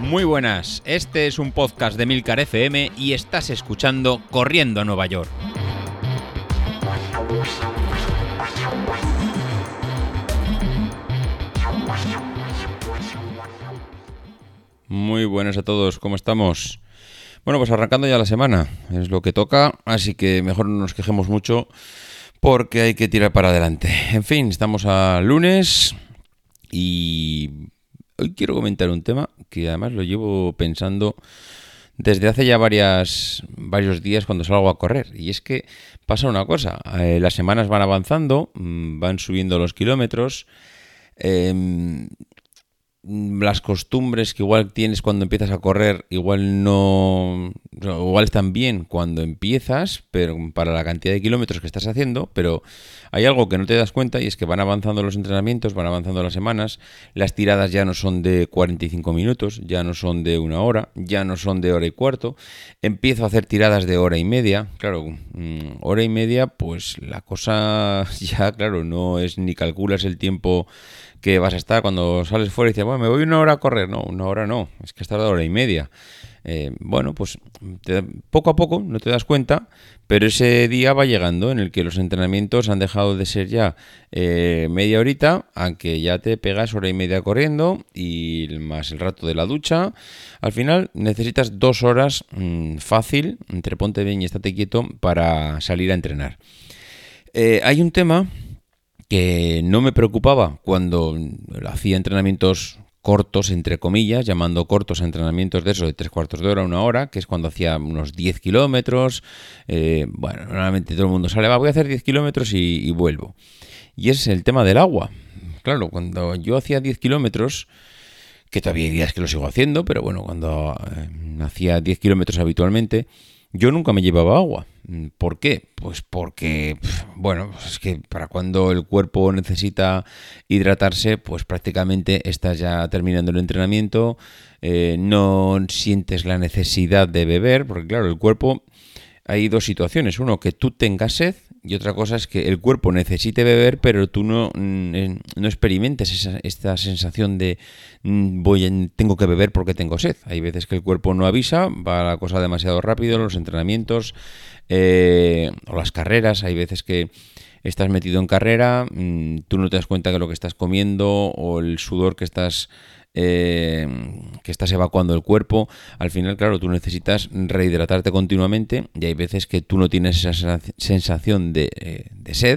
Muy buenas, este es un podcast de Milcar FM y estás escuchando Corriendo a Nueva York. Muy buenas a todos, ¿cómo estamos? Bueno, pues arrancando ya la semana, es lo que toca, así que mejor no nos quejemos mucho porque hay que tirar para adelante. En fin, estamos a lunes y hoy quiero comentar un tema que además lo llevo pensando desde hace ya varias, varios días cuando salgo a correr. Y es que pasa una cosa, eh, las semanas van avanzando, mm, van subiendo los kilómetros. Mm, las costumbres que igual tienes cuando empiezas a correr, igual no, igual están bien cuando empiezas, pero para la cantidad de kilómetros que estás haciendo, pero hay algo que no te das cuenta y es que van avanzando los entrenamientos, van avanzando las semanas, las tiradas ya no son de 45 minutos, ya no son de una hora, ya no son de hora y cuarto, empiezo a hacer tiradas de hora y media, claro, mm, hora y media, pues la cosa ya, claro, no es ni calculas el tiempo que vas a estar cuando sales fuera y dices, bueno, me voy una hora a correr. No, una hora no, es que has tardado hora y media. Eh, bueno, pues poco a poco no te das cuenta, pero ese día va llegando en el que los entrenamientos han dejado de ser ya eh, media horita, aunque ya te pegas hora y media corriendo y más el rato de la ducha. Al final necesitas dos horas mm, fácil, entre ponte bien y estate quieto, para salir a entrenar. Eh, hay un tema que no me preocupaba cuando hacía entrenamientos cortos, entre comillas, llamando cortos entrenamientos de eso, de tres cuartos de hora, una hora, que es cuando hacía unos 10 kilómetros. Eh, bueno, normalmente todo el mundo sale, va, voy a hacer 10 kilómetros y, vuelvo. Y es el tema del agua. Claro, cuando yo hacía 10 kilómetros, que todavía hay días que lo sigo haciendo, pero bueno, cuando eh, hacía 10 kilómetros habitualmente, yo nunca me llevaba agua. Mm, ¿Por qué? Pues porque, bueno, pues es que para cuando el cuerpo necesita hidratarse, pues prácticamente estás ya terminando el entrenamiento, eh, no sientes la necesidad de beber, porque claro, el cuerpo, hay dos situaciones. Uno, que tú tengas sed y otra cosa es que el cuerpo necesite beber, pero tú no, mm, no experimentes esa, esta sensación de mm, voy tengo que beber porque tengo sed. Hay veces que el cuerpo no avisa, va la cosa demasiado rápido, los entrenamientos eh, o las carreras, hay veces que estás metido en carrera, mm, tú no te das cuenta que lo que estás comiendo o el sudor que estás eh, que estás evacuando el cuerpo, al final, claro, tú necesitas rehidratarte continuamente y hay veces que tú no tienes esa sensación de, eh, de sed,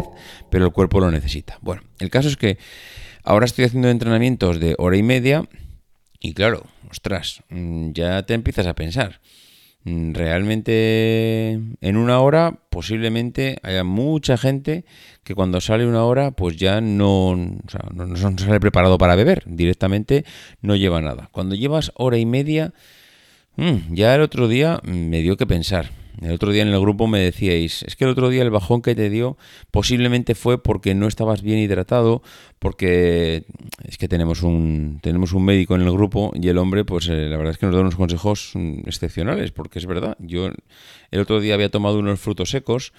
pero el cuerpo lo necesita. Bueno, el caso es que ahora estoy haciendo entrenamientos de hora y media y claro, ostras, mm, ya te empiezas a pensar. Mm, realmente en una hora posiblemente haya mucha gente que cuando sale una hora pues ya no, no, sale preparado para beber, directamente no lleva nada. Cuando llevas hora y media, mm, ya el otro día me dio que pensar. El otro día en el grupo me decíais, es que el otro día el bajón que te dio posiblemente fue porque no estabas bien hidratado, porque es que tenemos un, tenemos un médico en el grupo y el hombre, pues eh, la verdad es que nos da unos consejos mm, excepcionales, porque es verdad, yo el otro día había tomado unos frutos secos,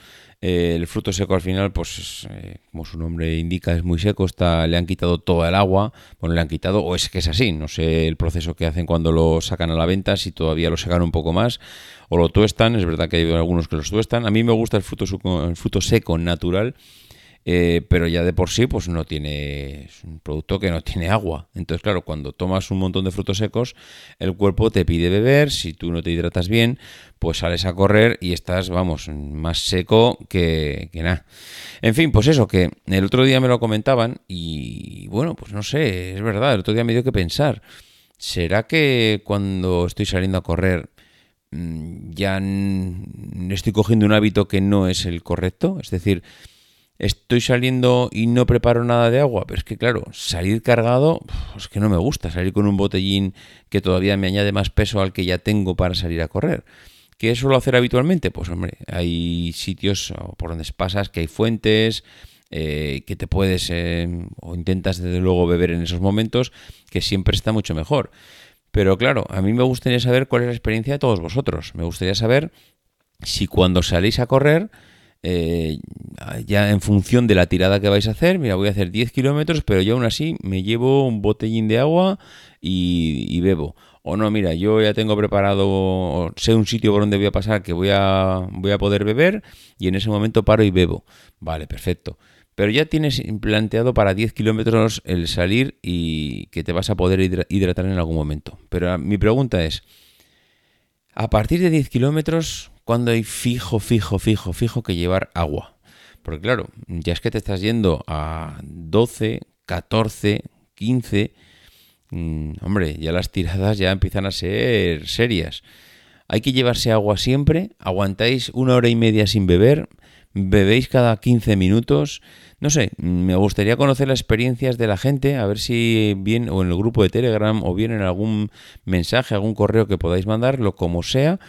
eh, el fruto seco al final, pues eh, como su nombre indica, es muy seco, está, le han quitado toda el agua, bueno, le han quitado, o es que es así, no sé el proceso que hacen cuando lo sacan a la venta, si todavía lo sacan un poco más, o lo tuestan, es verdad que hay algunos que los tuestan, a mí me gusta el fruto, el fruto seco natural, eh, pero ya de por sí pues no tiene es un producto que no tiene agua. Entonces claro cuando tomas un montón de frutos secos el cuerpo te pide beber si tú no te hidratas bien pues sales a correr y estás vamos más seco que, que nada. En fin pues eso que el otro día me lo comentaban y bueno pues no sé es verdad el otro día me dio que pensar será que cuando estoy saliendo a correr mm, ya estoy cogiendo un hábito que no es el correcto es decir estoy saliendo y no preparo nada de agua, pero es que claro, salir cargado, es que no me gusta, salir con un botellín que todavía me añade más peso al que ya tengo para salir a correr. ¿Qué suelo hacer habitualmente? Pues hombre, hay sitios por donde pasas que hay fuentes, eh, que te puedes eh, o intentas desde luego beber en esos momentos, que siempre está mucho mejor. Pero claro, a mí me gustaría saber cuál es la experiencia de todos vosotros. Me gustaría saber si cuando salís a correr eh, ya en función de la tirada que vais a hacer, mira, voy a hacer 10 kilómetros, pero yo aún así me llevo un botellín de agua y, bebo. O no, mira, yo ya tengo preparado, sé un sitio por donde voy a pasar que voy a, voy a poder beber y en ese momento paro y bebo. Vale, perfecto. Pero ya tienes planteado para 10 kilómetros el salir y que te vas a poder hidratar en algún momento. Pero mi pregunta es, a partir de 10 kilómetros, ¿cuándo hay fijo, fijo, fijo, fijo que llevar agua? Porque claro, ya es que te estás yendo a 12, 14, 15... hombre, ya las tiradas ya empiezan a ser serias. Hay que llevarse agua siempre, aguantáis una hora y media sin beber, bebéis cada 15 minutos. No sé, me gustaría conocer las experiencias de la gente, a ver si bien o en el grupo de Telegram o bien en algún mensaje, algún correo que podáis mandarlo, como sea.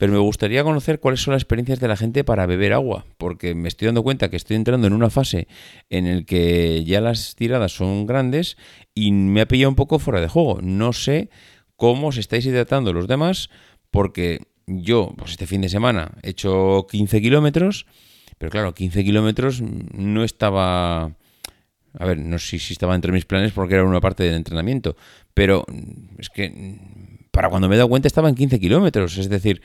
Pero me gustaría conocer cuáles son las experiencias de la gente para beber agua, porque me estoy dando cuenta que estoy entrando en una fase en el que ya las tiradas son grandes y me ha pillado un poco fuera de juego. No sé cómo os estáis hidratando los demás, porque yo, pues este fin de semana, he hecho 15 kilómetros pero claro, 15 kilómetros no estaba... A ver, no sé si estaba entre mis planes porque era una parte del entrenamiento, pero es que para cuando me he dado cuenta estaba en 15 kilómetros, es decir,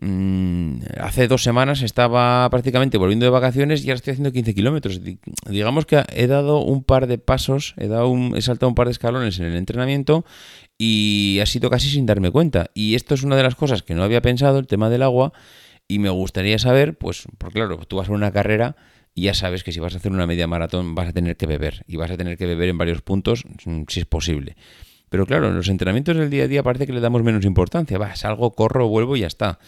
mm, hace dos semanas estaba prácticamente volviendo de vacaciones y ahora estoy haciendo 15 kilómetros. Digamos que he dado un par de pasos, he, dado un, he saltado un par de escalones en el entrenamiento y ha sido casi sin darme cuenta. Y esto es una de las cosas que no había pensado, el tema del agua, y me gustaría saber, pues, porque claro, tú vas a una carrera y ya sabes que si vas a hacer una media maratón vas a tener que beber. Y vas a tener que beber en varios puntos, mm, si es posible. Pero claro, en los entrenamientos del día a día parece que le damos menos importancia. Va, salgo, corro, vuelvo y ya está.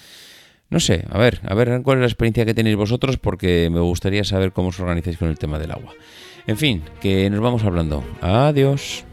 No sé, a ver, a ver cuál es la experiencia que tenéis vosotros porque me gustaría saber cómo os organizáis con el tema del agua. En fin, que nos vamos hablando. Adiós.